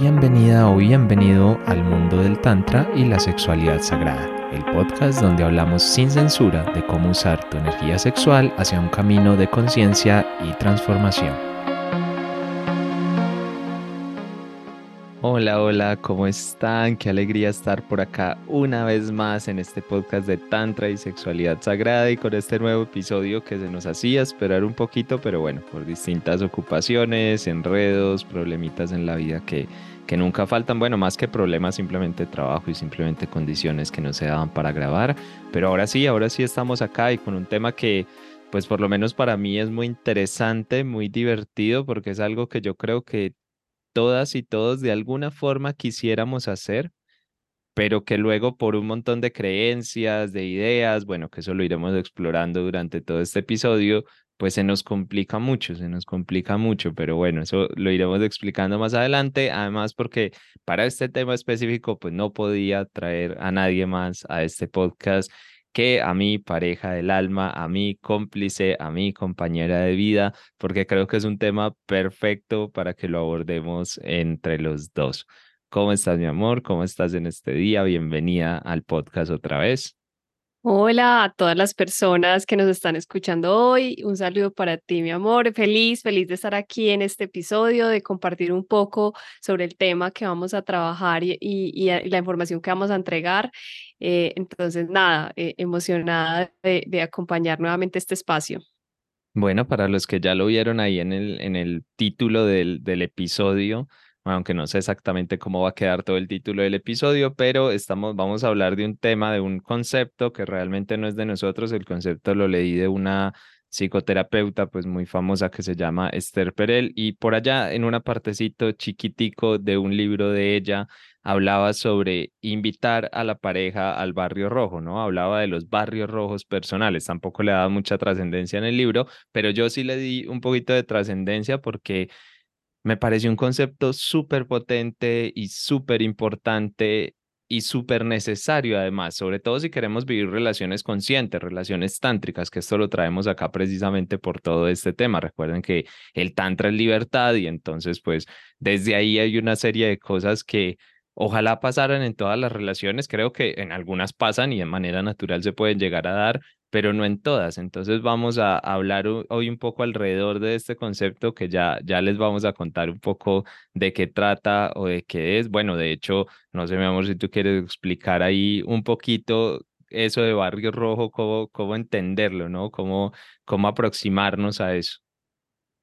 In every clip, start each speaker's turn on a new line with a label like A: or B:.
A: Bienvenida o bienvenido al mundo del Tantra y la sexualidad sagrada, el podcast donde hablamos sin censura de cómo usar tu energía sexual hacia un camino de conciencia y transformación. Hola, hola, ¿cómo están? Qué alegría estar por acá una vez más en este podcast de Tantra y Sexualidad Sagrada y con este nuevo episodio que se nos hacía esperar un poquito, pero bueno, por distintas ocupaciones, enredos, problemitas en la vida que, que nunca faltan. Bueno, más que problemas, simplemente trabajo y simplemente condiciones que no se daban para grabar. Pero ahora sí, ahora sí estamos acá y con un tema que pues por lo menos para mí es muy interesante, muy divertido, porque es algo que yo creo que todas y todos de alguna forma quisiéramos hacer, pero que luego por un montón de creencias, de ideas, bueno, que eso lo iremos explorando durante todo este episodio, pues se nos complica mucho, se nos complica mucho, pero bueno, eso lo iremos explicando más adelante, además porque para este tema específico, pues no podía traer a nadie más a este podcast que a mi pareja del alma, a mi cómplice, a mi compañera de vida, porque creo que es un tema perfecto para que lo abordemos entre los dos. ¿Cómo estás, mi amor? ¿Cómo estás en este día? Bienvenida al podcast otra vez.
B: Hola a todas las personas que nos están escuchando hoy. Un saludo para ti, mi amor. Feliz, feliz de estar aquí en este episodio, de compartir un poco sobre el tema que vamos a trabajar y, la información que vamos a entregar. Eh, entonces, nada, eh, emocionada de, de, acompañar nuevamente este espacio.
A: Bueno, para los que ya lo vieron ahí en el, en el título del, del episodio, aunque no sé exactamente cómo va a quedar todo el título del episodio, pero estamos, vamos a hablar de un tema, de un concepto que realmente no es de nosotros, el concepto lo leí de una psicoterapeuta pues muy famosa que se llama Esther Perel y por allá en una partecito chiquitico de un libro de ella hablaba sobre invitar a la pareja al barrio rojo, ¿no? Hablaba de los barrios rojos personales, tampoco le daba mucha trascendencia en el libro, pero yo sí le di un poquito de trascendencia porque me pareció un concepto súper potente y súper importante y súper necesario además, sobre todo si queremos vivir relaciones conscientes, relaciones tántricas, que esto lo traemos acá precisamente por todo este tema. Recuerden que el tantra es libertad y entonces pues desde ahí hay una serie de cosas que ojalá pasaran en todas las relaciones, creo que en algunas pasan y de manera natural se pueden llegar a dar, pero no en todas. Entonces vamos a hablar hoy un poco alrededor de este concepto que ya, ya les vamos a contar un poco de qué trata o de qué es. Bueno, de hecho, no sé, mi amor, si tú quieres explicar ahí un poquito eso de Barrio Rojo, cómo, cómo entenderlo, ¿no? Cómo, cómo aproximarnos a eso.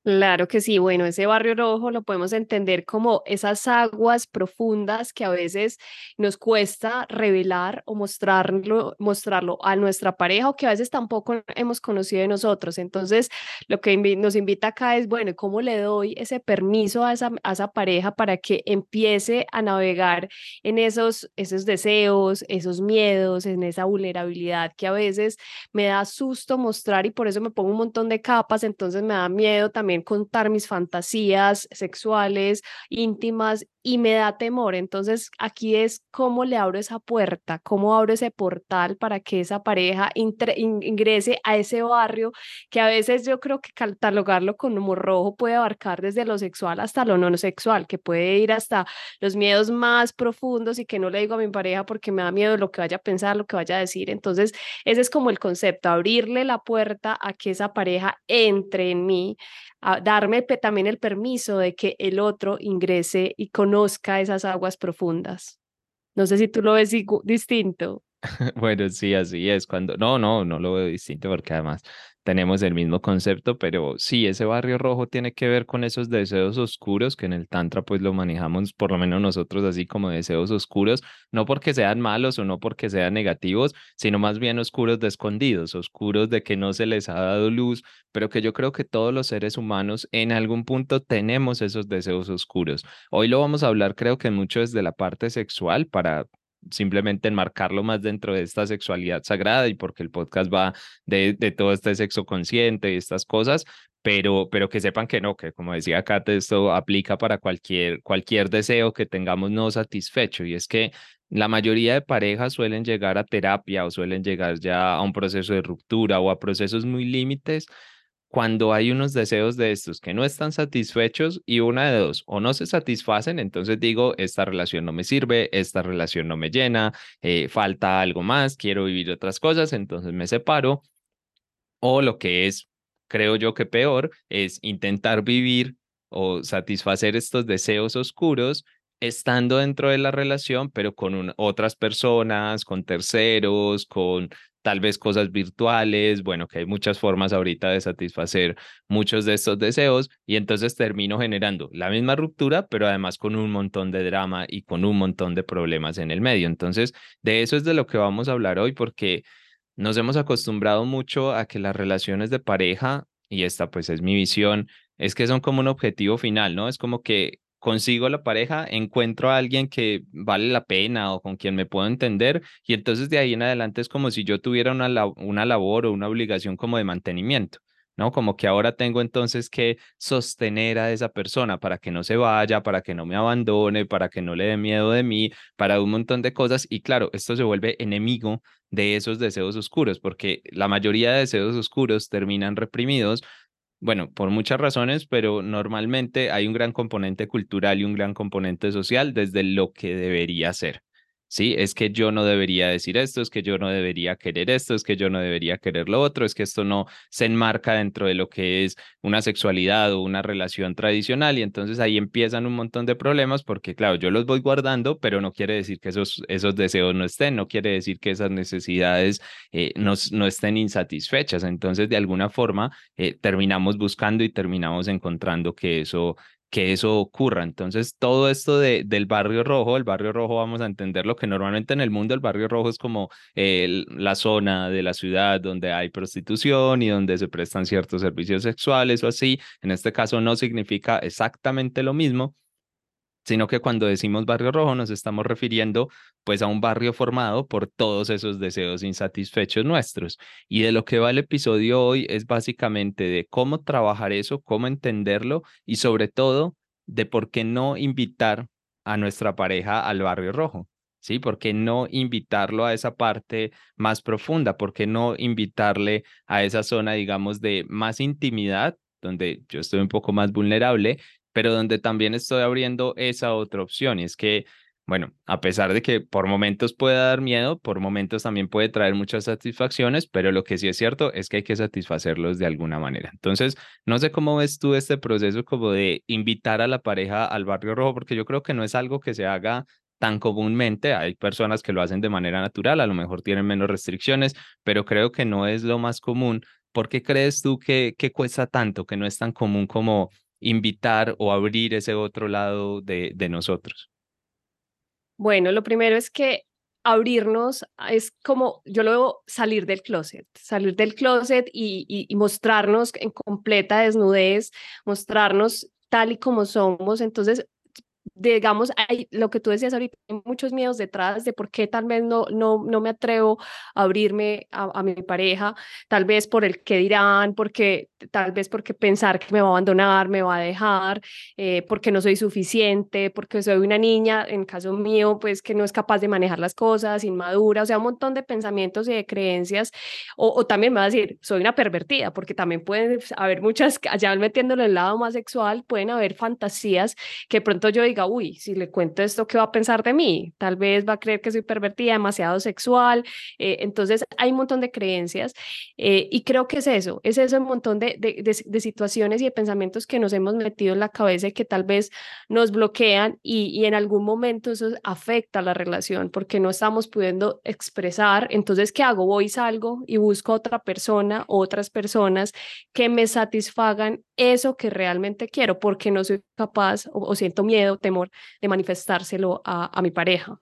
B: Claro que sí, bueno, ese barrio rojo lo podemos entender como esas aguas profundas que a veces nos cuesta revelar o mostrarlo, mostrarlo a nuestra pareja o que a veces tampoco hemos conocido de nosotros. Entonces, lo que nos invita acá es, bueno, ¿cómo le doy ese permiso a esa, pareja para que empiece a navegar en esos, esos deseos, esos miedos, en esa vulnerabilidad que a veces me da susto mostrar y por eso me pongo un montón de capas, entonces me da miedo también contar mis fantasías sexuales, íntimas y me da temor. Entonces, aquí es cómo le abro esa puerta, cómo abro ese portal para que esa pareja ingrese a ese barrio que a veces yo creo que catalogarlo como rojo puede abarcar desde lo sexual hasta lo no sexual, que puede ir hasta los miedos más profundos y que no le digo a mi pareja porque me da miedo lo que vaya a pensar, lo que vaya a decir. Entonces, ese es como el concepto, abrirle la puerta a que esa pareja entre en mí darme también el permiso de que el otro ingrese y conozca esas aguas profundas. No sé si tú lo ves distinto.
A: Bueno, sí, así es. Cuando no, no, no lo veo distinto porque además tenemos el mismo concepto, pero sí, ese barrio rojo tiene que ver con esos deseos oscuros que en el Tantra pues lo manejamos, por lo menos nosotros así como deseos oscuros, no porque sean malos o no porque sean negativos, sino más bien oscuros de escondidos, oscuros de que no se les ha dado luz, pero que yo creo que todos los seres humanos en algún punto tenemos esos deseos oscuros. Hoy lo vamos a hablar creo que mucho desde la parte sexual para simplemente enmarcarlo más dentro de esta sexualidad sagrada y porque el podcast va de, de todo este sexo consciente y estas cosas, pero, pero que sepan que no, que como decía Kate, esto aplica para cualquier, cualquier deseo que tengamos no satisfecho. Y es que la mayoría de parejas suelen llegar a terapia o suelen llegar ya a un proceso de ruptura o a procesos muy límites cuando hay unos deseos de estos que no están satisfechos y una de dos, o no se satisfacen, entonces digo, esta relación no me sirve, esta relación no me llena, eh, falta algo más, quiero vivir otras cosas, entonces me separo, o lo que es, creo yo que peor, es intentar vivir o satisfacer estos deseos oscuros estando dentro de la relación, pero con otras personas, con terceros, con tal vez cosas virtuales, bueno, que hay muchas formas ahorita de satisfacer muchos de estos deseos y entonces termino generando la misma ruptura, pero además con un montón de drama y con un montón de problemas en el medio. Entonces, de eso es de lo que vamos a hablar hoy porque nos hemos acostumbrado mucho a que las relaciones de pareja, y esta pues es mi visión, es que son como un objetivo final, ¿no? Es como que consigo la pareja, encuentro a alguien que vale la pena o con quien me puedo entender y entonces de ahí en adelante es como si yo tuviera una, una labor o una obligación como de mantenimiento. ¿no? Como que ahora tengo entonces que sostener a esa persona para que no se vaya, para que no me abandone, para que no le dé miedo de mí, para un montón de cosas. Y claro, esto se vuelve enemigo de esos deseos oscuros, porque la mayoría de deseos oscuros terminan reprimidos bueno, por muchas razones, pero normalmente hay un gran componente cultural y un gran componente social desde lo que debería ser. Sí, es que yo no debería decir esto, es que yo no debería querer esto, es que yo no debería querer lo otro, es que esto no se enmarca dentro de lo que es una sexualidad o una relación tradicional y entonces ahí empiezan un montón de problemas porque claro, yo los voy guardando, pero no quiere decir que esos, esos deseos no estén, no quiere decir que esas necesidades eh, no, no, estén insatisfechas. Entonces, de alguna forma, eh, terminamos buscando y terminamos encontrando que eso que eso ocurra. Entonces, todo esto de, del barrio rojo, el barrio rojo vamos a entender lo que normalmente en el mundo el barrio rojo es como la zona de la ciudad donde hay prostitución y donde se prestan ciertos servicios sexuales o así. En este caso no significa exactamente lo mismo, sino que cuando decimos barrio rojo nos estamos refiriendo pues a un barrio formado por todos esos deseos insatisfechos nuestros. Y de lo que va el episodio hoy es básicamente de cómo trabajar eso, cómo entenderlo y sobre todo de por qué no invitar a nuestra pareja al barrio rojo. ¿Sí? ¿Por qué no invitarlo a esa parte más profunda? ¿Por qué no invitarle a esa zona, digamos, de más intimidad, donde yo estoy un poco más vulnerable pero donde también estoy abriendo esa otra opción y es que, bueno, a pesar de que por momentos puede dar miedo, por momentos también puede traer muchas satisfacciones, pero lo que sí es cierto es que hay que satisfacerlos de alguna manera. Entonces, no sé cómo ves tú este proceso como de invitar a la pareja al barrio rojo, porque yo creo que no es algo que se haga tan comúnmente. Hay personas que lo hacen de manera natural, a lo mejor tienen menos restricciones, pero creo que no es lo más común. ¿Por qué crees tú que, que cuesta tanto, que no es tan común como invitar o abrir ese otro lado de, de nosotros?
B: Bueno, lo primero es que abrirnos es como, yo lo veo salir del closet, salir del closet y, y, mostrarnos en completa desnudez, mostrarnos tal y como somos. Entonces, digamos, hay lo que tú decías ahorita, hay muchos miedos detrás de por qué tal vez no, no, no me atrevo a abrirme a, mi pareja, tal vez por el que dirán, porque tal vez porque pensar que me va a abandonar, me va a dejar, eh, porque no soy suficiente, porque soy una niña, en caso mío, pues que no es capaz de manejar las cosas, inmadura, o sea, un montón de pensamientos y de creencias, o, o también me va a decir, soy una pervertida, porque también pueden haber muchas, ya metiéndolo en el lado más sexual, pueden haber fantasías que pronto yo diga, uy, si le cuento esto, ¿qué va a pensar de mí? Tal vez va a creer que soy pervertida, demasiado sexual. Eh, entonces, hay un montón de creencias eh, y creo que es eso, es eso un montón de, de, de, situaciones y de pensamientos que nos hemos metido en la cabeza y que tal vez nos bloquean y, y en algún momento eso afecta a la relación porque no estamos pudiendo expresar. Entonces, ¿qué hago? Voy, salgo y busco otra persona, otras personas que me satisfagan eso que realmente quiero porque no soy capaz o, o siento miedo, temor de manifestárselo a, mi pareja.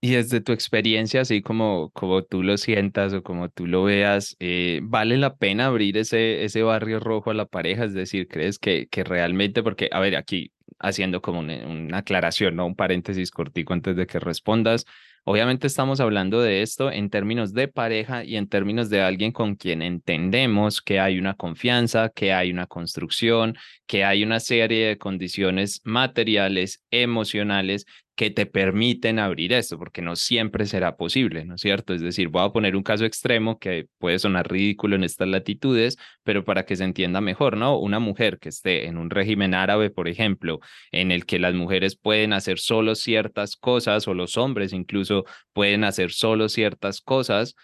A: Y desde tu experiencia, así como, como tú lo sientas o como tú lo veas, eh, ¿vale la pena abrir ese, ese barrio rojo a la pareja? Es decir, ¿crees que, que realmente, porque, a ver, aquí haciendo como una, una aclaración, ¿no? Un paréntesis cortico antes de que respondas. Obviamente estamos hablando de esto en términos de pareja y en términos de alguien con quien entendemos que hay una confianza, que hay una construcción, que hay una serie de condiciones materiales, emocionales que te permiten abrir esto, porque no siempre será posible, ¿no es cierto? Es decir, voy a poner un caso extremo que puede sonar ridículo en estas latitudes, pero para que se entienda mejor, ¿no? Una mujer que esté en un régimen árabe, por ejemplo, en el que las mujeres pueden hacer solo ciertas cosas, o los hombres incluso pueden hacer solo ciertas cosas,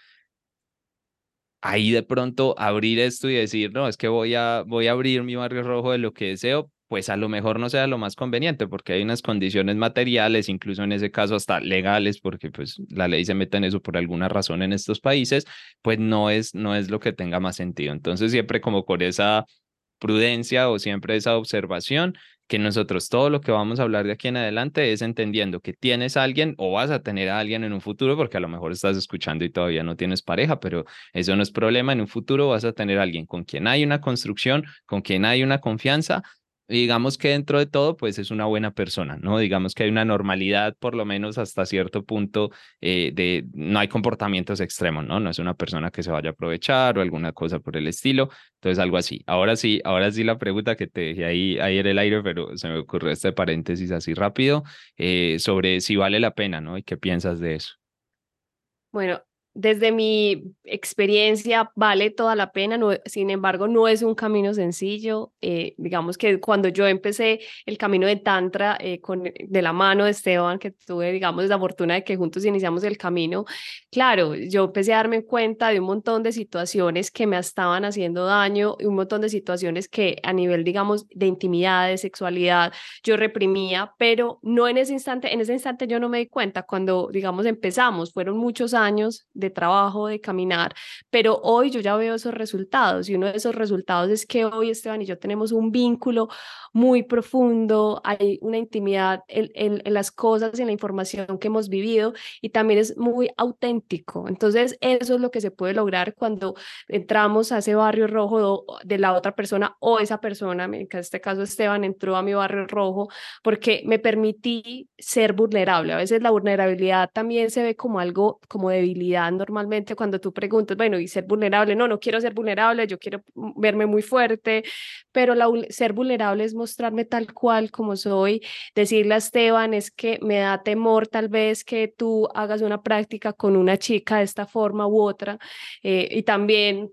A: ahí de pronto abrir esto y decir, no, es que voy a, voy a abrir mi barrio rojo de lo que deseo, pues a lo mejor no sea lo más conveniente porque hay unas condiciones materiales, incluso en ese caso hasta legales, porque pues la ley se mete en eso por alguna razón en estos países, pues no es, no es lo que tenga más sentido. Entonces siempre como por esa prudencia o siempre esa observación que nosotros todo lo que vamos a hablar de aquí en adelante es entendiendo que tienes a alguien o vas a tener a alguien en un futuro, porque a lo mejor estás escuchando y todavía no tienes pareja, pero eso no es problema. En un futuro vas a tener alguien con quien hay una construcción, con quien hay una confianza digamos que dentro de todo, pues es una buena persona, ¿no? Digamos que hay una normalidad, por lo menos hasta cierto punto, eh, de no hay comportamientos extremos, ¿no? No es una persona que se vaya a aprovechar o alguna cosa por el estilo, entonces algo así. Ahora sí, ahora sí la pregunta que te dejé ahí, ahí en el aire, pero se me ocurrió este paréntesis así rápido, eh, sobre si vale la pena, ¿no? ¿Y qué piensas de eso?
B: Bueno, desde mi experiencia vale toda la pena, sin embargo no es un camino sencillo. Eh, digamos que cuando yo empecé el camino de Tantra eh, con, de la mano de Esteban, que tuve digamos la fortuna de que juntos iniciamos el camino, claro, yo empecé a darme cuenta de un montón de situaciones que me estaban haciendo daño un montón de situaciones que a nivel digamos de intimidad, de sexualidad, yo reprimía, pero no en ese instante, en ese instante yo no me di cuenta cuando digamos empezamos, fueron muchos años de trabajo, de caminar, pero hoy yo ya veo esos resultados y uno de esos resultados es que hoy Esteban y yo tenemos un vínculo muy profundo, hay una intimidad en, en, las cosas y en la información que hemos vivido y también es muy auténtico. Entonces, eso es lo que se puede lograr cuando entramos a ese barrio rojo de la otra persona o esa persona, en este caso Esteban entró a mi barrio rojo porque me permití ser vulnerable. A veces la vulnerabilidad también se ve como algo, como debilidad normalmente cuando tú preguntas, bueno, y ser vulnerable, no, no quiero ser vulnerable, yo quiero verme muy fuerte, pero la, ser vulnerable es mostrarme tal cual como soy, decirle a Esteban es que me da temor tal vez que tú hagas una práctica con una chica de esta forma u otra, eh, y también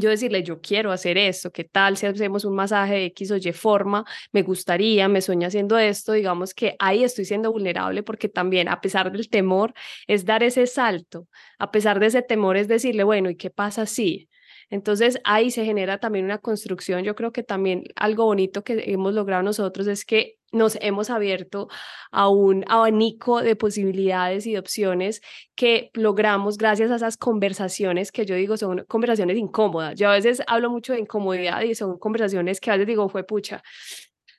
B: yo decirle, yo quiero hacer esto, ¿qué tal si hacemos un masaje de X o Y forma? Me gustaría, me sueño haciendo esto, digamos que ahí estoy siendo vulnerable porque también a pesar del temor es dar ese salto, a pesar de ese temor es decirle, bueno, ¿y qué pasa si? Entonces ahí se genera también una construcción. Yo creo que también algo bonito que hemos logrado nosotros es que nos hemos abierto a un abanico de posibilidades y de opciones que logramos gracias a esas conversaciones que yo digo son conversaciones incómodas. Yo a veces hablo mucho de incomodidad y son conversaciones que a veces digo, fue pucha,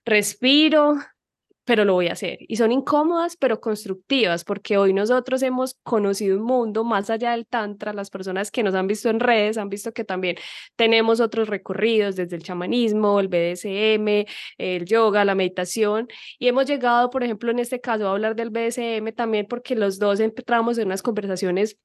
B: respiro, pero lo voy a hacer. Y son incómodas, pero constructivas, porque hoy nosotros hemos conocido un mundo más allá del Tantra. Las personas que nos han visto en redes han visto que también tenemos otros recorridos, desde el chamanismo, el BDSM, el yoga, la meditación. Y hemos llegado, por ejemplo, en este caso a hablar del BDSM también porque los dos entramos en unas conversaciones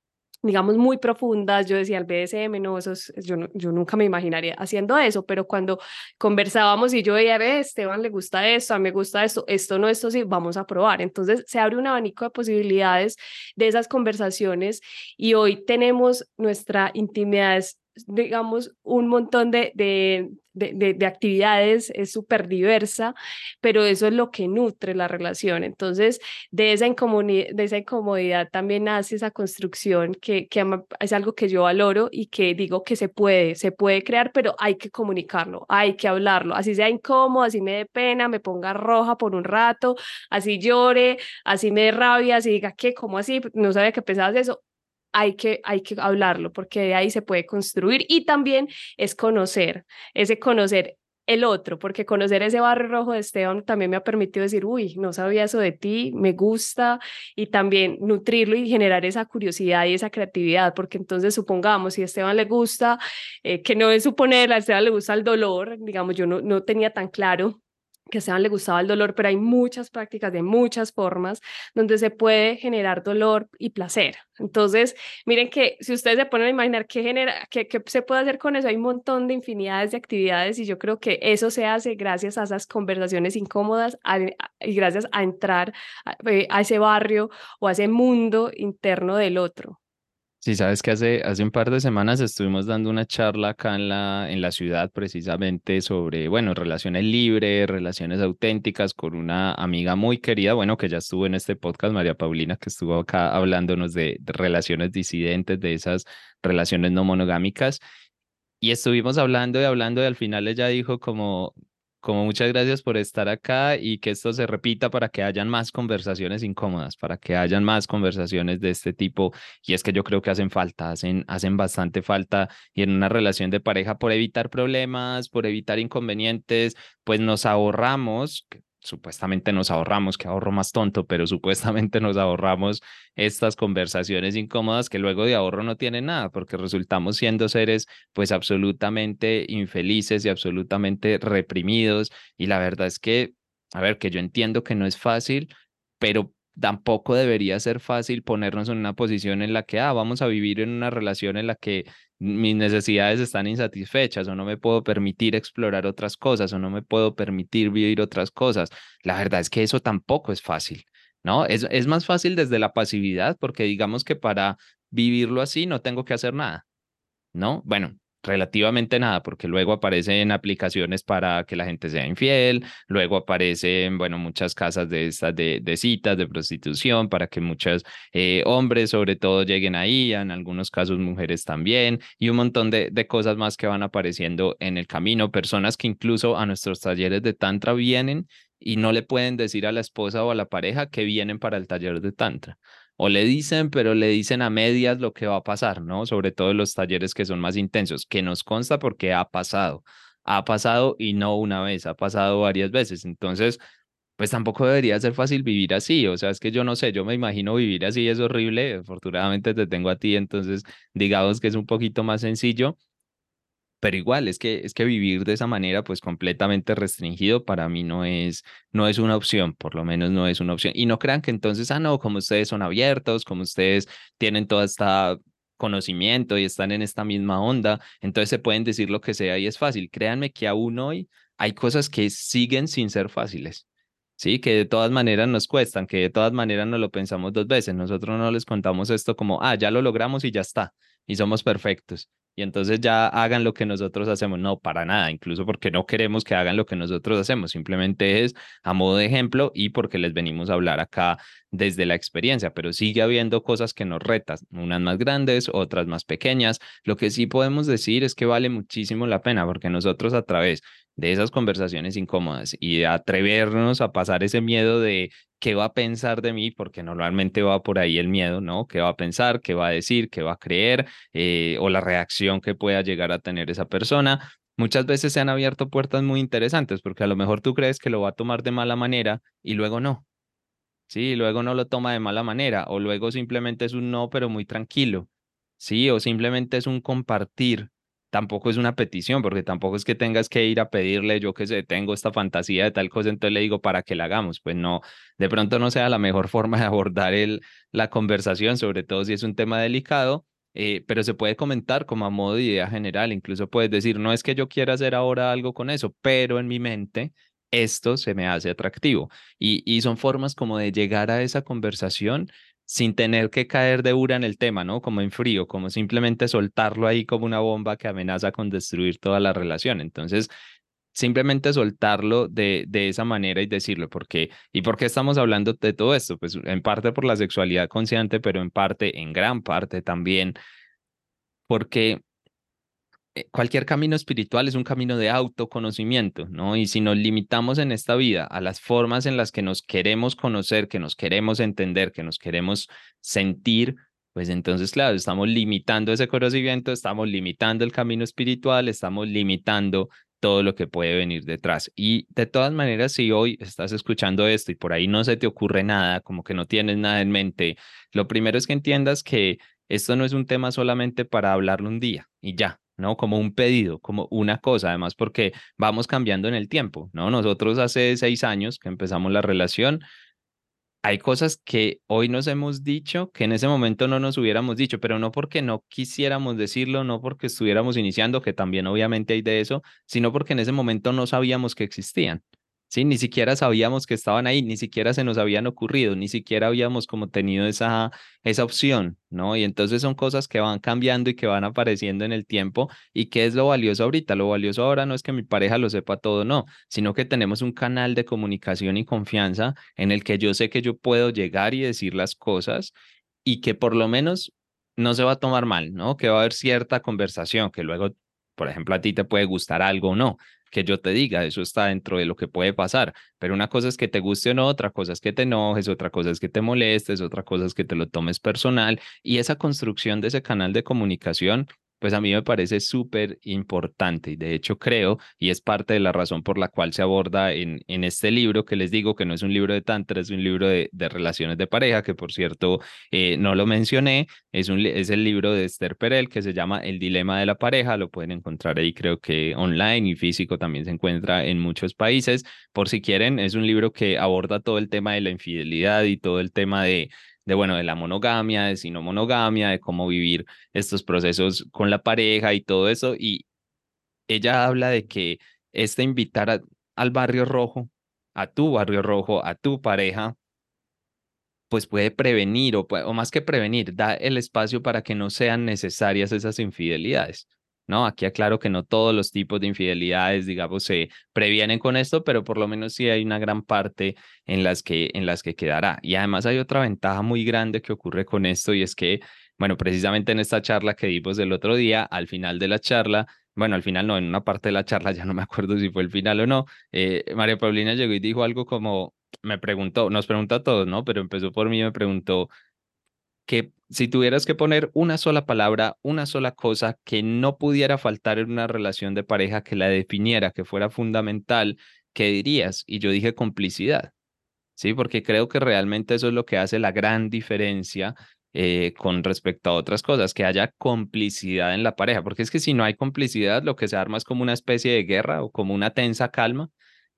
B: digamos, muy profundas. Yo decía, el BDSM, no, eso yo, yo nunca me imaginaría haciendo eso, pero cuando conversábamos y yo veía, ve, Esteban le gusta esto, a mí me gusta esto, esto no, esto sí, vamos a probar. Entonces se abre un abanico de posibilidades de esas conversaciones y hoy tenemos nuestra intimidad digamos, un montón de, de, de, actividades, es súper diversa, pero eso es lo que nutre la relación. Entonces, de esa, de esa incomodidad también nace esa construcción que, que es algo que yo valoro y que digo que se puede, se puede crear, pero hay que comunicarlo, hay que hablarlo, así sea incómodo, así me dé pena, me ponga roja por un rato, así llore, así me dé rabia, así diga, ¿qué? ¿Cómo así? No sabía que pensabas eso hay que, hay que hablarlo porque de ahí se puede construir y también es conocer, ese conocer el otro, porque conocer ese barrio rojo de Esteban también me ha permitido decir, uy, no sabía eso de ti, me gusta, y también nutrirlo y generar esa curiosidad y esa creatividad, porque entonces supongamos, si a Esteban le gusta, eh, que no es suponer, a Esteban le gusta el dolor, digamos, yo no, no tenía tan claro que a Esteban le gustaba el dolor, pero hay muchas prácticas de muchas formas donde se puede generar dolor y placer. Entonces, miren que si ustedes se ponen a imaginar qué, genera, qué, qué se puede hacer con eso, hay un montón de infinidades de actividades y yo creo que eso se hace gracias a esas conversaciones incómodas y gracias a entrar a, eh, a ese barrio o a ese mundo interno del otro.
A: Sí, sabes que hace, hace un par de semanas estuvimos dando una charla acá en la, en la ciudad precisamente sobre, bueno, relaciones libres, relaciones auténticas con una amiga muy querida, bueno, que ya estuvo en este podcast, María Paulina, que estuvo acá hablándonos de, de relaciones disidentes, de esas relaciones no monogámicas. Y estuvimos hablando y hablando y al final ella dijo como, como muchas gracias por estar acá y que esto se repita para que hayan más conversaciones incómodas, para que hayan más conversaciones de este tipo. Y es que yo creo que hacen falta, hacen, hacen bastante falta y en una relación de pareja por evitar problemas, por evitar inconvenientes, pues nos ahorramos, supuestamente nos ahorramos, que ahorro más tonto, pero supuestamente nos ahorramos estas conversaciones incómodas que luego de ahorro no tienen nada, porque resultamos siendo seres pues absolutamente infelices y absolutamente reprimidos. Y la verdad es que, a ver, que yo entiendo que no es fácil, pero tampoco debería ser fácil ponernos en una posición en la que, ah, vamos a vivir en una relación en la que mis necesidades están insatisfechas o no me puedo permitir explorar otras cosas o no me puedo permitir vivir otras cosas. La verdad es que eso tampoco es fácil, ¿no? Es, es más fácil desde la pasividad porque digamos que para vivirlo así no tengo que hacer nada, ¿no? Bueno, relativamente nada, porque luego aparecen aplicaciones para que la gente sea infiel, luego aparecen, bueno, muchas casas de estas de, citas, de prostitución, para que muchos eh, hombres sobre todo lleguen ahí, en algunos casos mujeres también, y un montón de, de cosas más que van apareciendo en el camino, personas que incluso a nuestros talleres de Tantra vienen y no le pueden decir a la esposa o a la pareja que vienen para el taller de Tantra o le dicen, pero le dicen a medias lo que va a pasar, ¿no? Sobre todo los talleres que son más intensos, que nos consta porque ha pasado, ha pasado y no una vez, ha pasado varias veces. Entonces, pues tampoco debería ser fácil vivir así, o sea, es que yo no sé, yo me imagino vivir así es horrible, afortunadamente te tengo a ti, entonces digamos que es un poquito más sencillo, pero igual es que es que vivir de esa manera pues completamente restringido para mí no es no es una opción, por lo menos no es una opción. Y no crean que entonces, ah no, como ustedes son abiertos, como ustedes tienen toda esta conocimiento y están en esta misma onda, entonces se pueden decir lo que sea y es fácil. Créanme que aún hoy hay cosas que siguen sin ser fáciles. Sí, que de todas maneras nos cuestan, que de todas maneras no lo pensamos dos veces. Nosotros no les contamos esto como, ah, ya lo logramos y ya está, y somos perfectos y entonces ya hagan lo que nosotros hacemos. No, para nada, incluso porque no queremos que hagan lo que nosotros hacemos, simplemente es a modo de ejemplo y porque les venimos a hablar acá desde la experiencia, pero sigue habiendo cosas que nos retan, unas más grandes, otras más pequeñas. Lo que sí podemos decir es que vale muchísimo la pena porque nosotros a través de esas conversaciones incómodas y atrevernos a pasar ese miedo de qué va a pensar de mí, porque normalmente va por ahí el miedo, ¿no? ¿Qué va a pensar, qué va a decir, qué va a creer eh, o la reacción que pueda llegar a tener esa persona? Muchas veces se han abierto puertas muy interesantes porque a lo mejor tú crees que lo va a tomar de mala manera y luego no. Sí, luego no lo toma de mala manera o luego simplemente es un no, pero muy tranquilo. Sí, o simplemente es un compartir tampoco es una petición, porque tampoco es que tengas que ir a pedirle, yo que sé, tengo esta fantasía de tal cosa, entonces le digo para que la hagamos. Pues no, de pronto no sea la mejor forma de abordar la conversación, sobre todo si es un tema delicado, eh, pero se puede comentar como a modo de idea general. Incluso puedes decir, no es que yo quiera hacer ahora algo con eso, pero en mi mente esto se me hace atractivo. Y son formas como de llegar a esa conversación sin tener que caer de ura en el tema, ¿no? Como en frío, como simplemente soltarlo ahí como una bomba que amenaza con destruir toda la relación. Entonces, simplemente soltarlo de, de esa manera y decirlo, porque ¿y por qué estamos hablando de todo esto? Pues en parte por la sexualidad consciente, pero en parte, en gran parte también, porque cualquier camino espiritual es un camino de autoconocimiento, ¿no? Y si nos limitamos en esta vida a las formas en las que nos queremos conocer, que nos queremos entender, que nos queremos sentir, pues entonces, claro, estamos limitando ese conocimiento, estamos limitando el camino espiritual, estamos limitando todo lo que puede venir detrás. Y de todas maneras, si hoy estás escuchando esto y por ahí no se te ocurre nada, como que no tienes nada en mente, lo primero es que entiendas que esto no es un tema solamente para hablarlo un día y ya, ¿no? Como un pedido, como una cosa, además porque vamos cambiando en el tiempo, ¿no? Nosotros hace seis años que empezamos la relación, hay cosas que hoy nos hemos dicho que en ese momento no nos hubiéramos dicho, pero no porque no quisiéramos decirlo, no porque estuviéramos iniciando, que también obviamente hay de eso, sino porque en ese momento no sabíamos que existían. Sí, ni siquiera sabíamos que estaban ahí, ni siquiera se nos habían ocurrido, ni siquiera habíamos como tenido esa, esa opción, ¿no? Y entonces son cosas que van cambiando y que van apareciendo en el tiempo. ¿Y qué es lo valioso ahorita? Lo valioso ahora no es que mi pareja lo sepa todo, no, sino que tenemos un canal de comunicación y confianza en el que yo sé que yo puedo llegar y decir las cosas y que por lo menos no se va a tomar mal, ¿no? Que va a haber cierta conversación, que luego, por ejemplo, a ti te puede gustar algo o no, que yo te diga, eso está dentro de lo que puede pasar, pero una cosa es que te guste o no, otra cosa es que te enojes, otra cosa es que te molestes, otra cosa es que te lo tomes personal y esa construcción de ese canal de comunicación pues a mí me parece súper importante y de hecho creo, y es parte de la razón por la cual se aborda en, en este libro, que les digo que no es un libro de tantra, es un libro de, de relaciones de pareja, que por cierto eh, no lo mencioné, es, un, es el libro de Esther Perel que se llama El Dilema de la Pareja, lo pueden encontrar ahí creo que online y físico también se encuentra en muchos países, por si quieren, es un libro que aborda todo el tema de la infidelidad y todo el tema de de, bueno, de la monogamia, de si no monogamia, de cómo vivir estos procesos con la pareja y todo eso. Y ella habla de que este invitar al barrio rojo, a tu barrio rojo, a tu pareja, pues puede prevenir o, o más que prevenir, da el espacio para que no sean necesarias esas infidelidades. ¿No? Aquí aclaro que no todos los tipos de infidelidades, digamos, se previenen con esto, pero por lo menos sí hay una gran parte en las que, en las que quedará. Y además hay otra ventaja muy grande que ocurre con esto y es que, bueno, precisamente en esta charla que dimos el otro día, al final de la charla, bueno, al final no, en una parte de la charla, ya no me acuerdo si fue el final o no, eh, María Paulina llegó y dijo algo como, me preguntó, nos preguntó a todos, ¿no? Pero empezó por mí y me preguntó, que si tuvieras que poner una sola palabra, una sola cosa que no pudiera faltar en una relación de pareja que la definiera, que fuera fundamental, ¿qué dirías? Y yo dije complicidad, ¿sí? Porque creo que realmente eso es lo que hace la gran diferencia eh, con respecto a otras cosas, que haya complicidad en la pareja, porque es que si no hay complicidad, lo que se arma es como una especie de guerra o como una tensa calma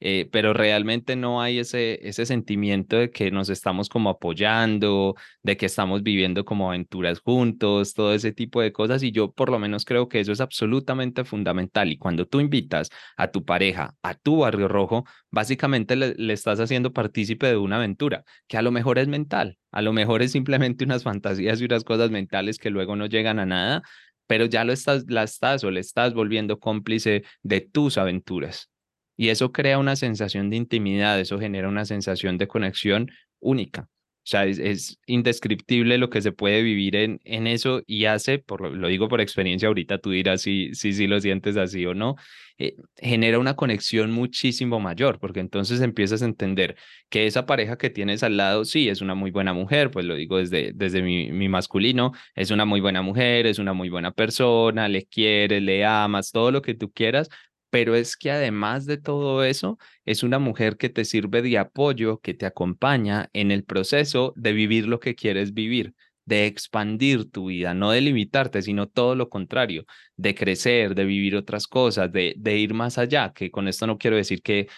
A: eh, pero realmente no hay ese, ese sentimiento de que nos estamos como apoyando, de que estamos viviendo como aventuras juntos, todo ese tipo de cosas. Y yo por lo menos creo que eso es absolutamente fundamental. Y cuando tú invitas a tu pareja a tu barrio rojo, básicamente le, le estás haciendo partícipe de una aventura que a lo mejor es mental, a lo mejor es simplemente unas fantasías y unas cosas mentales que luego no llegan a nada, pero ya lo estás, la estás o le estás volviendo cómplice de tus aventuras. Y eso crea una sensación de intimidad, eso genera una sensación de conexión única. O sea, es, indescriptible lo que se puede vivir en, en eso y hace, por, lo digo por experiencia, ahorita tú dirás si, si, si lo sientes así o no, eh, genera una conexión muchísimo mayor, porque entonces empiezas a entender que esa pareja que tienes al lado, sí, es una muy buena mujer, pues lo digo desde, desde mi, mi masculino, es una muy buena mujer, es una muy buena persona, le quieres, le amas, todo lo que tú quieras, pero es que además de todo eso, es una mujer que te sirve de apoyo, que te acompaña en el proceso de vivir lo que quieres vivir, de expandir tu vida, no de limitarte, sino todo lo contrario, de crecer, de vivir otras cosas, de, ir más allá, que con esto no quiero decir que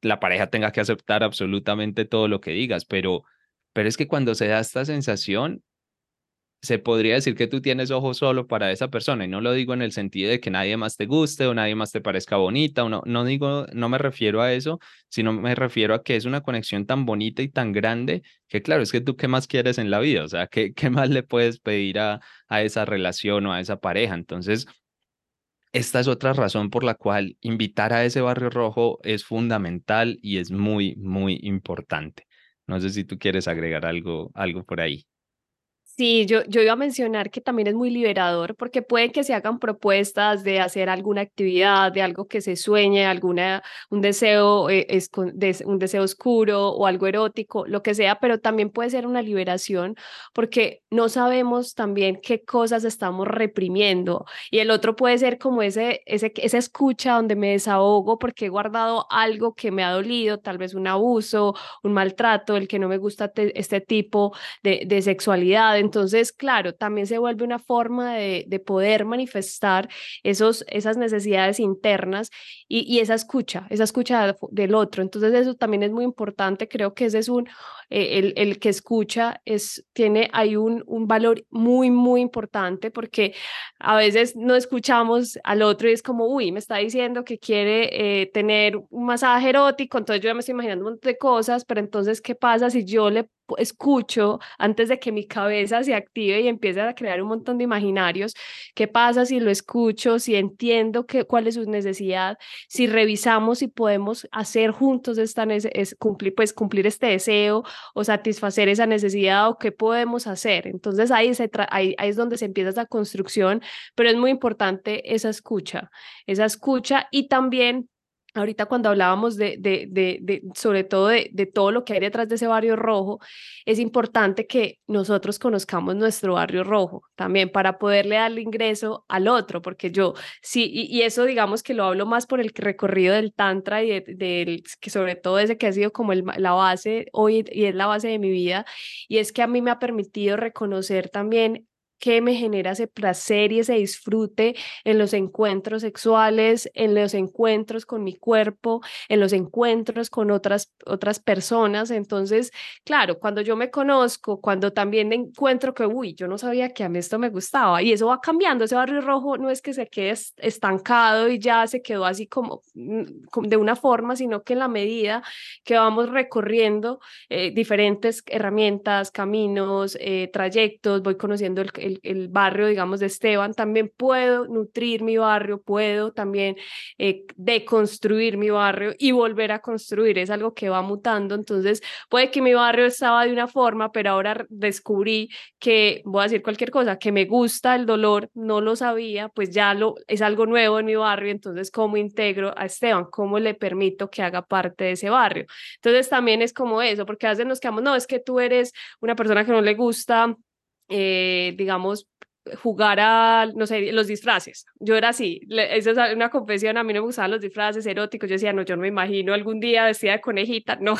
A: la pareja tenga que aceptar absolutamente todo lo que digas, pero, pero es que cuando se da esta sensación, se podría decir que tú tienes ojos solo para esa persona y no lo digo en el sentido de que nadie más te guste o nadie más te parezca bonita o no, no digo, no me refiero a eso, sino me refiero a que es una conexión tan bonita y tan grande que claro, es que tú qué más quieres en la vida, o sea, qué, qué más le puedes pedir a, a esa relación o a esa pareja. Entonces, esta es otra razón por la cual invitar a ese barrio rojo es fundamental y es muy, muy importante. No sé si tú quieres agregar algo, algo por ahí.
B: Sí, yo, yo iba a mencionar que también es muy liberador porque puede que se hagan propuestas de hacer alguna actividad, de algo que se sueñe, alguna, un deseo, eh, es, un deseo oscuro o algo erótico, lo que sea, pero también puede ser una liberación porque no sabemos también qué cosas estamos reprimiendo. Y el otro puede ser como ese, ese, esa escucha donde me desahogo porque he guardado algo que me ha dolido, tal vez un abuso, un maltrato, el que no me gusta este tipo de, de sexualidad entonces, claro, también se vuelve una forma de, de poder manifestar esos, esas necesidades internas y, esa escucha, esa escucha del otro. Entonces, eso también es muy importante. Creo que ese es un, eh, el, el, que escucha, es, tiene, hay un, un valor muy, muy importante porque a veces no escuchamos al otro y es como, uy, me está diciendo que quiere eh, tener un masaje erótico, entonces yo ya me estoy imaginando un montón de cosas, pero entonces, ¿qué pasa si yo le escucho antes de que mi cabeza se active y empiece a crear un montón de imaginarios. ¿Qué pasa si lo escucho, si entiendo que, cuál es su necesidad, si revisamos si podemos hacer juntos esta es cumplir, pues, cumplir este deseo o satisfacer esa necesidad o qué podemos hacer? Entonces ahí, se ahí, ahí es donde se empieza esa construcción, pero es muy importante esa escucha, esa escucha y también Ahorita cuando hablábamos de, de, de, sobre todo de, todo lo que hay detrás de ese barrio rojo, es importante que nosotros conozcamos nuestro barrio rojo también para poderle darle ingreso al otro, porque yo sí, y, eso digamos que lo hablo más por el recorrido del Tantra y del, que sobre todo ese que ha sido como el, la base hoy y es la base de mi vida, y es que a mí me ha permitido reconocer también qué me genera ese placer y ese disfrute en los encuentros sexuales, en los encuentros con mi cuerpo, en los encuentros con otras, otras personas. Entonces, claro, cuando yo me conozco, cuando también encuentro que, uy, yo no sabía que a mí esto me gustaba y eso va cambiando, ese barrio rojo no es que se quede estancado y ya se quedó así como mm, de una forma, sino que en la medida que vamos recorriendo eh, diferentes herramientas, caminos, eh, trayectos, voy conociendo el el, barrio, digamos, de Esteban, también puedo nutrir mi barrio, puedo también eh, deconstruir mi barrio y volver a construir. Es algo que va mutando. Entonces, puede que mi barrio estaba de una forma, pero ahora descubrí que, voy a decir cualquier cosa, que me gusta el dolor, no lo sabía, pues ya lo, es algo nuevo en mi barrio. Entonces, ¿cómo integro a Esteban? ¿Cómo le permito que haga parte de ese barrio? Entonces, también es como eso, porque a veces nos quedamos, no, es que tú eres una persona que no le gusta eh, digamos, jugar a, no sé, los disfraces. Yo era así, esa es una confesión, a mí no me gustaban los disfraces eróticos, yo decía, no, yo no me imagino algún día vestida de conejita, no,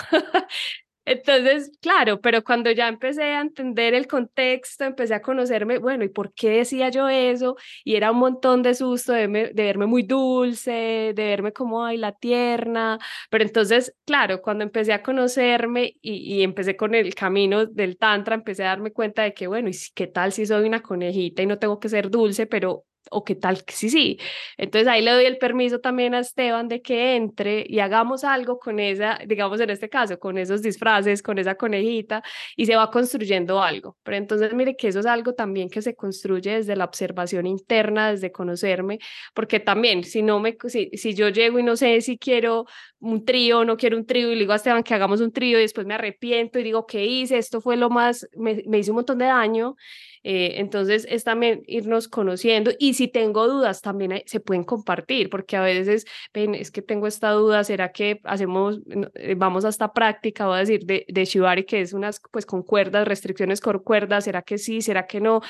B: entonces, claro, pero cuando ya empecé a entender el contexto, empecé a conocerme, bueno, ¿y por qué decía yo eso? Y era un montón de susto de, verme muy dulce, de verme como, ay, la tierna. Pero entonces, claro, cuando empecé a conocerme y, y empecé con el camino del tantra, empecé a darme cuenta de que, bueno, ¿y qué tal si soy una conejita y no tengo que ser dulce, pero o qué tal sí, sí. Entonces ahí le doy el permiso también a Esteban de que entre y hagamos algo con esa, digamos en este caso, con esos disfraces, con esa conejita y se va construyendo algo. Pero entonces mire que eso es algo también que se construye desde la observación interna, desde conocerme, porque también si no me, si, si yo llego y no sé si quiero un trío no quiero un trío y le digo a Esteban que hagamos un trío y después me arrepiento y digo, ¿qué hice? Esto fue lo más, me, me hizo un montón de daño eh, entonces es también irnos conociendo y si tengo dudas también se pueden compartir porque a veces ven, es que tengo esta duda, ¿será que hacemos, eh, vamos a esta práctica, voy a decir, de, de Shibari que es unas pues con cuerdas, restricciones con cuerdas, ¿será que sí, será que no?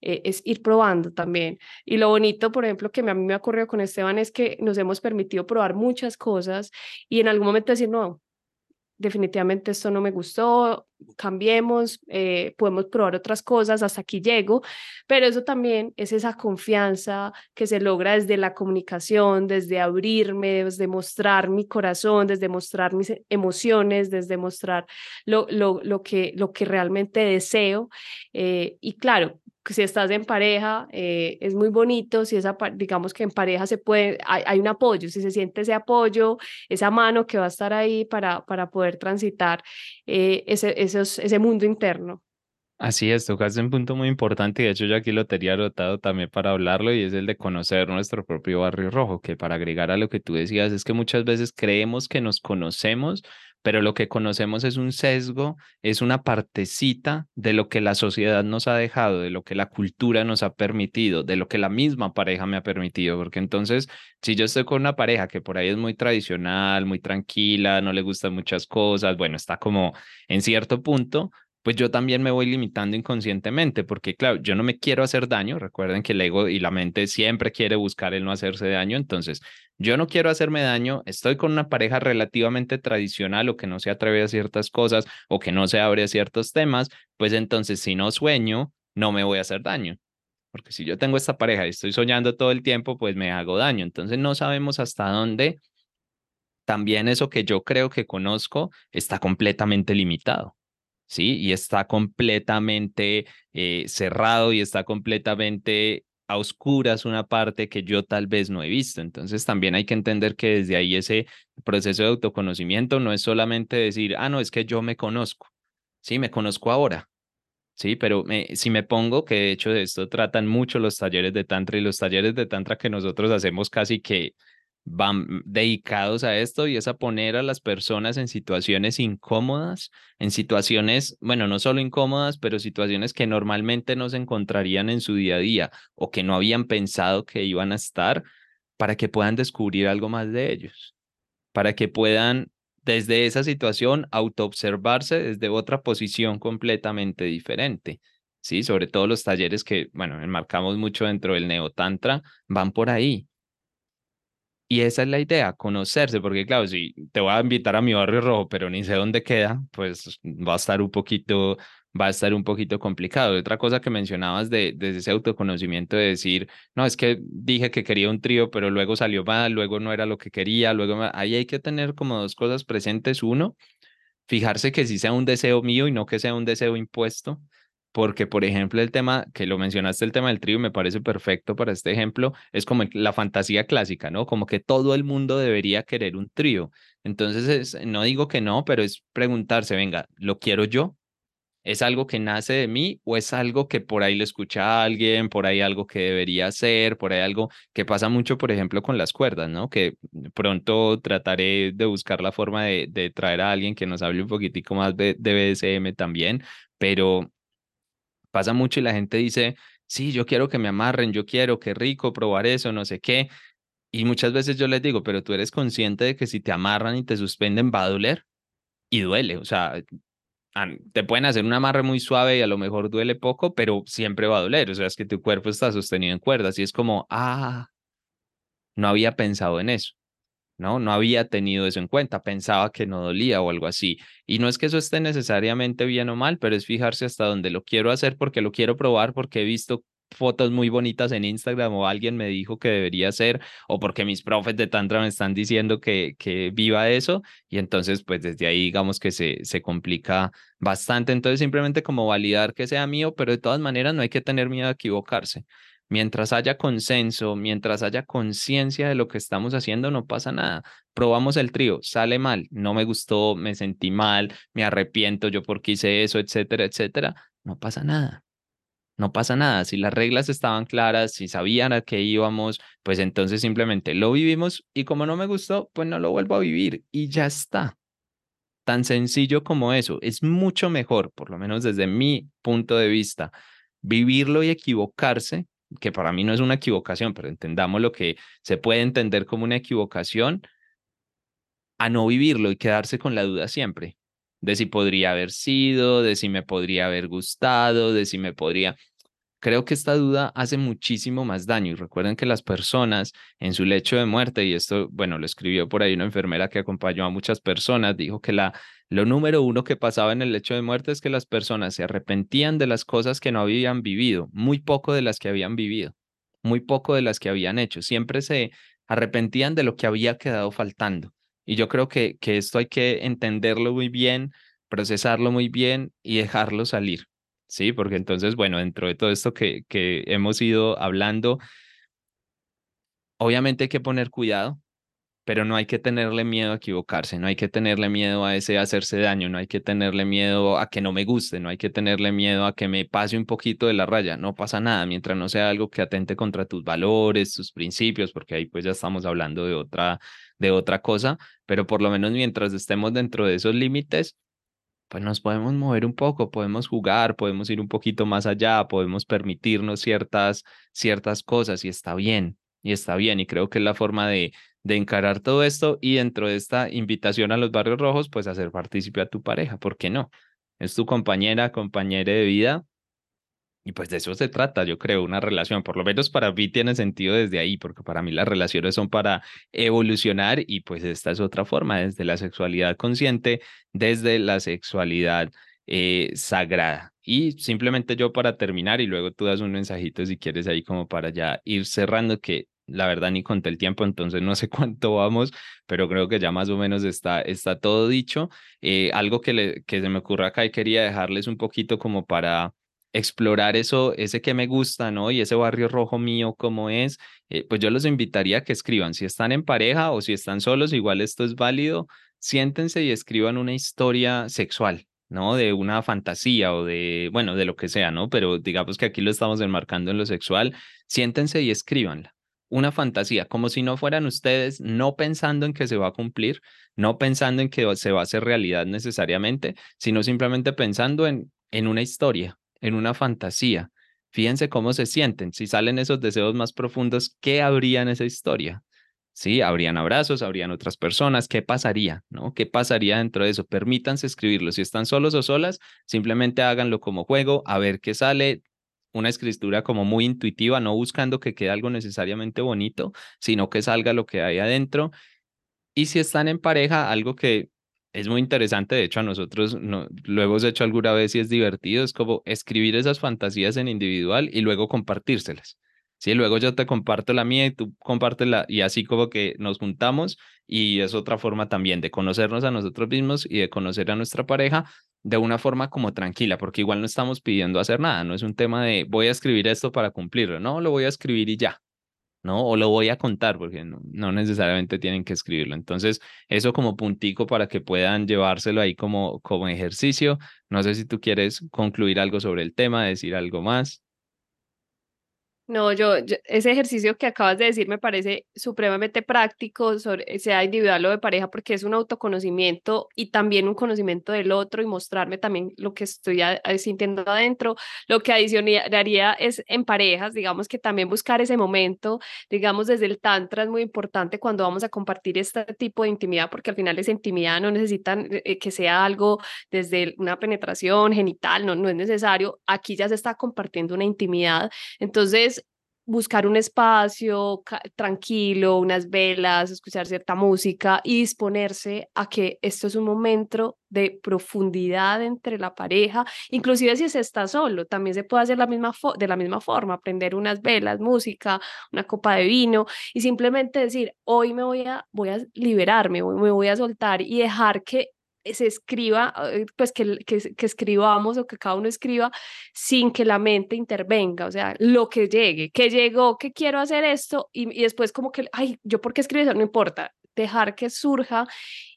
B: Eh, es ir probando también. Y lo bonito, por ejemplo, que a mí me ha ocurrido con Esteban es que nos hemos permitido probar muchas cosas y en algún momento decir, no, definitivamente esto no me gustó, cambiemos, eh, podemos probar otras cosas, hasta aquí llego, pero eso también es esa confianza que se logra desde la comunicación, desde abrirme, desde mostrar mi corazón, desde mostrar mis emociones, desde mostrar lo, lo, lo, que, lo que realmente deseo. Eh, y claro, si estás en pareja, eh, es muy bonito, si esa, digamos que en pareja se puede, hay, un apoyo, si se siente ese apoyo, esa mano que va a estar ahí para, para poder transitar eh, ese, ese mundo interno.
A: Así es, tocaste un punto muy importante y de hecho yo aquí lo tenía anotado también para hablarlo y es el de conocer nuestro propio barrio rojo, que para agregar a lo que tú decías es que muchas veces creemos que nos conocemos, pero lo que conocemos es un sesgo, es una partecita de lo que la sociedad nos ha dejado, de lo que la cultura nos ha permitido, de lo que la misma pareja me ha permitido, porque entonces, si yo estoy con una pareja que por ahí es muy tradicional, muy tranquila, no le gustan muchas cosas, bueno, está como en cierto punto, pues yo también me voy limitando inconscientemente, porque claro, yo no me quiero hacer daño, recuerden que el ego y la mente siempre quiere buscar el no hacerse daño, entonces yo no quiero hacerme daño, estoy con una pareja relativamente tradicional o que no se atreve a ciertas cosas o que no se abre a ciertos temas, pues entonces si no sueño, no me voy a hacer daño. Porque si yo tengo esta pareja y estoy soñando todo el tiempo, pues me hago daño. Entonces no sabemos hasta dónde también eso que yo creo que conozco está completamente limitado. ¿Sí? Y está completamente eh, cerrado y está completamente a oscuras una parte que yo tal vez no he visto. Entonces también hay que entender que desde ahí ese proceso de autoconocimiento no es solamente decir, ah, no, es que yo me conozco, sí, me conozco ahora. Sí, pero si me pongo, que de hecho de esto tratan mucho los talleres de Tantra y los talleres de Tantra que nosotros hacemos casi que van dedicados a esto y es a poner a las personas en situaciones incómodas, en situaciones, bueno, no solo incómodas, pero situaciones que normalmente no se encontrarían en su día a día o que no habían pensado que iban a estar para que puedan descubrir algo más de ellos, para que puedan desde esa situación autoobservarse desde otra posición completamente diferente. Sí, sobre todo los talleres que, bueno, enmarcamos mucho dentro del neotantra, van por ahí y esa es la idea, conocerse, porque claro, si te voy a invitar a mi barrio rojo, pero ni sé dónde queda, pues va a estar un poquito, va a estar un poquito complicado. Otra cosa que mencionabas de, de ese autoconocimiento de decir, no, es que dije que quería un trío, pero luego salió mal, luego no era lo que quería, luego ahí hay que tener como dos cosas presentes. Uno, fijarse que sí sea un deseo mío y no que sea un deseo impuesto porque, por ejemplo, el tema que lo mencionaste, el tema del trío, me parece perfecto para este ejemplo, es como la fantasía clásica, ¿no? Como que todo el mundo debería querer un trío. Entonces, no digo que no, pero es preguntarse, venga, ¿lo quiero yo? ¿Es algo que nace de mí o es algo que por ahí le escucha a alguien, por ahí algo que debería hacer, por ahí algo que pasa mucho, por ejemplo, con las cuerdas, ¿no? Que pronto trataré de buscar la forma de, de traer a alguien que nos hable un poquitico más de, de BDSM también, pero Pasa mucho y la gente dice, sí, yo quiero que me amarren, yo quiero, qué rico probar eso, no sé qué. Y muchas veces yo les digo, pero tú eres consciente de que si te amarran y te suspenden va a doler y duele. O sea, te pueden hacer un amarre muy suave y a lo mejor duele poco, pero siempre va a doler. O sea, es que tu cuerpo está sostenido en cuerdas y es como, ah, no había pensado en eso. ¿No? No había tenido eso en cuenta, pensaba que no dolía o algo así. Y no es que eso esté necesariamente bien o mal, pero es fijarse hasta dónde lo quiero hacer porque lo quiero probar, porque he visto fotos muy bonitas en Instagram o alguien me dijo que debería ser o porque mis profes de Tantra me están diciendo que, que viva eso y entonces pues desde ahí digamos que se, se complica bastante. Entonces simplemente como validar que sea mío, pero de todas maneras no hay que tener miedo a equivocarse. Mientras haya consenso, mientras haya conciencia de lo que estamos haciendo, no pasa nada. Probamos el trío, sale mal, no me gustó, me sentí mal, me arrepiento yo porque hice eso, etcétera, etcétera. No pasa nada. No pasa nada. Si las reglas estaban claras, si sabían a qué íbamos, pues entonces simplemente lo vivimos y como no me gustó, pues no lo vuelvo a vivir y ya está. Tan sencillo como eso. Es mucho mejor, por lo menos desde mi punto de vista, vivirlo y equivocarse que para mí no es una equivocación, pero entendamos lo que se puede entender como una equivocación, a no vivirlo y quedarse con la duda siempre, de si podría haber sido, de si me podría haber gustado, de si me podría... Creo que esta duda hace muchísimo más daño y recuerden que las personas en su lecho de muerte, y esto, bueno, lo escribió por ahí una enfermera que acompañó a muchas personas, dijo que la lo número uno que pasaba en el lecho de muerte es que las personas se arrepentían de las cosas que no habían vivido, muy poco de las que habían vivido, muy poco de las que habían hecho. Siempre se arrepentían de lo que había quedado faltando. Y yo creo que, que esto hay que entenderlo muy bien, procesarlo muy bien y dejarlo salir. Sí, porque entonces, bueno, dentro de todo esto que, que hemos ido hablando, obviamente hay que poner cuidado, pero no hay que tenerle miedo a equivocarse, no hay que tenerle miedo a ese hacerse daño, no hay que tenerle miedo a que no me guste, no hay que tenerle miedo a que me pase un poquito de la raya, no pasa nada mientras no sea algo que atente contra tus valores, tus principios, porque ahí pues ya estamos hablando de otra de otra cosa, pero por lo menos mientras estemos dentro de esos límites, pues nos podemos mover un poco, podemos jugar, podemos ir un poquito más allá, podemos permitirnos ciertas ciertas cosas y está bien, y está bien y creo que es la forma de de encarar todo esto y dentro de esta invitación a los barrios rojos, pues hacer partícipe a tu pareja, ¿por qué no? es tu compañera, compañera de vida. Y pues de eso se trata, yo creo, una relación. Por lo menos para mí tiene sentido desde ahí, porque para mí las relaciones son para evolucionar y pues esta es otra forma, desde la sexualidad consciente, desde la sexualidad eh, sagrada. Y simplemente yo para terminar y luego tú das un mensajito si quieres ahí como para ya ir cerrando, que la verdad ni conté el tiempo, entonces no sé cuánto vamos, pero creo que ya más o menos está, está todo dicho. Eh, algo que, le, que se me ocurre acá y quería dejarles un poquito como para explorar eso, ese que me gusta, ¿no? Y ese barrio rojo mío, cómo es, eh, pues yo los invitaría a que escriban, si están en pareja o si están solos, igual esto es válido, siéntense y escriban una historia sexual, ¿no? De una fantasía o de, bueno, de lo que sea, ¿no? Pero digamos que aquí lo estamos enmarcando en lo sexual, siéntense y escríbanla. Una fantasía, como si no fueran ustedes, no pensando en que se va a cumplir, no pensando en que se va a hacer realidad necesariamente, sino simplemente pensando en, en una historia, en una fantasía. Fíjense cómo se sienten. Si salen esos deseos más profundos, ¿qué habría en esa historia? Sí, habrían abrazos, habrían otras personas. ¿Qué pasaría? ¿No? ¿Qué pasaría dentro de eso? Permítanse escribirlo. Si están solos o solas, simplemente háganlo como juego, a ver qué sale. Una escritura como muy intuitiva, no buscando que quede algo necesariamente bonito, sino que salga lo que hay adentro. Y si están en pareja, algo que es muy interesante, de hecho a nosotros no, lo hemos hecho alguna vez y es divertido, es como escribir esas fantasías en individual y luego compartírselas. Sí, luego yo te comparto la mía y tú compartes la, y así como que nos juntamos y es otra forma también de conocernos a nosotros mismos y de conocer a nuestra pareja de una forma como tranquila, porque igual no estamos pidiendo hacer nada, no es un tema de voy a escribir esto para cumplirlo, no, lo voy a escribir y ya, ¿no? O lo voy a contar, porque no, necesariamente tienen que escribirlo. Entonces, eso como puntico para que puedan llevárselo ahí como, como ejercicio. No sé si tú quieres concluir algo sobre el tema, decir algo más.
B: No, yo, ese ejercicio que acabas de decir me parece supremamente práctico, sobre, sea individual o de pareja, porque es un autoconocimiento y también un conocimiento del otro y mostrarme también lo que estoy sintiendo adentro. Lo que adicionaría es en parejas, digamos que también buscar ese momento, digamos desde el tantra es muy importante cuando vamos a compartir este tipo de intimidad, porque al final esa intimidad no necesitan eh, que sea algo desde una penetración genital, no, no es necesario. Aquí ya se está compartiendo una intimidad. Entonces, buscar un espacio tranquilo, unas velas, escuchar cierta música y disponerse a que esto es un momento de profundidad entre la pareja, inclusive si se está solo, también se puede hacer la misma de la misma forma, prender unas velas, música, una copa de vino y simplemente decir, hoy me voy a, voy a liberarme, me voy a soltar y dejar que se escriba, eh, pues que, que, que, escribamos o que cada uno escriba sin que la mente intervenga, o sea, lo que llegue, que llegó, que quiero hacer esto y, y después como que, ay, yo por qué escribo eso, no importa, dejar que surja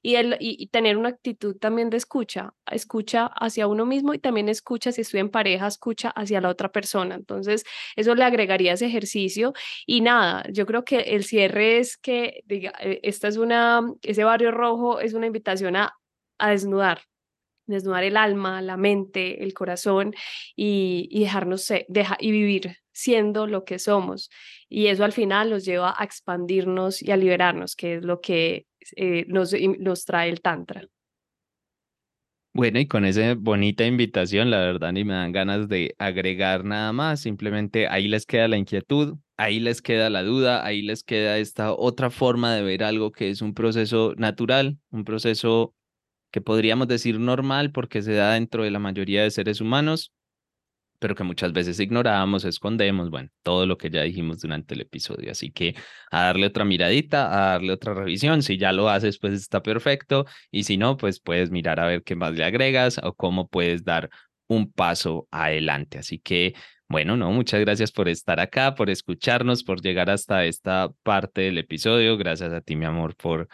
B: y, el, y, tener una actitud también de escucha, escucha hacia uno mismo y también escucha, si estoy en pareja, escucha hacia la otra persona. Entonces, eso le agregaría ese ejercicio y nada, yo creo que el cierre es que, diga, eh, esta es una, ese barrio rojo es una invitación a a desnudar, desnudar el alma, la mente, el corazón y, dejarnos ser, deja, y vivir siendo lo que somos. Y eso al final nos lleva a expandirnos y a liberarnos, que es lo que eh, nos, nos trae el Tantra.
A: Bueno, y con esa bonita invitación, la verdad ni me dan ganas de agregar nada más, simplemente ahí les queda la inquietud, ahí les queda la duda, ahí les queda esta otra forma de ver algo que es un proceso natural, un proceso que podríamos decir normal porque se da dentro de la mayoría de seres humanos, pero que muchas veces ignoramos, escondemos, bueno, todo lo que ya dijimos durante el episodio. Así que a darle otra miradita, a darle otra revisión. Si ya lo haces, pues está perfecto. Y si no, pues puedes mirar a ver qué más le agregas o cómo puedes dar un paso adelante. Así que, bueno, no, muchas gracias por estar acá, por escucharnos, por llegar hasta esta parte del episodio. Gracias a ti, mi amor, por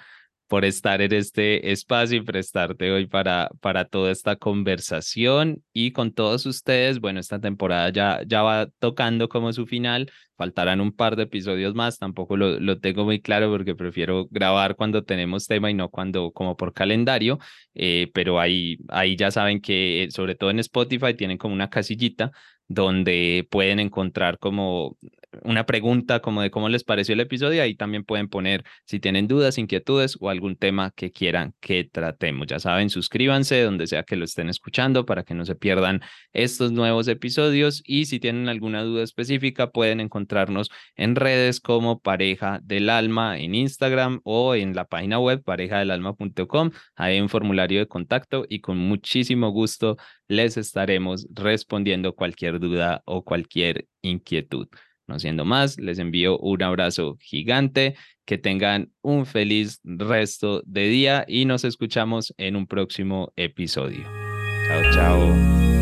A: por estar en este espacio y prestarte hoy para, para toda esta conversación y con todos ustedes. Bueno, esta temporada ya, ya va tocando como su final. Faltarán un par de episodios más, tampoco lo, lo tengo muy claro porque prefiero grabar cuando tenemos tema y no cuando como por calendario, eh, pero ahí, ahí ya saben que sobre todo en Spotify tienen como una casillita donde pueden encontrar como una pregunta como de cómo les pareció el episodio. Ahí también pueden poner si tienen dudas, inquietudes o algún tema que quieran que tratemos. Ya saben, suscríbanse donde sea que lo estén escuchando para que no se pierdan estos nuevos episodios. Y si tienen alguna duda específica, pueden encontrarnos en redes como Pareja del Alma en Instagram o en la página web parejadelalma.com. Hay un formulario de contacto y con muchísimo gusto les estaremos respondiendo cualquier duda o cualquier inquietud. No siendo más, les envío un abrazo gigante, que tengan un feliz resto de día y nos escuchamos en un próximo episodio. Chao, chao.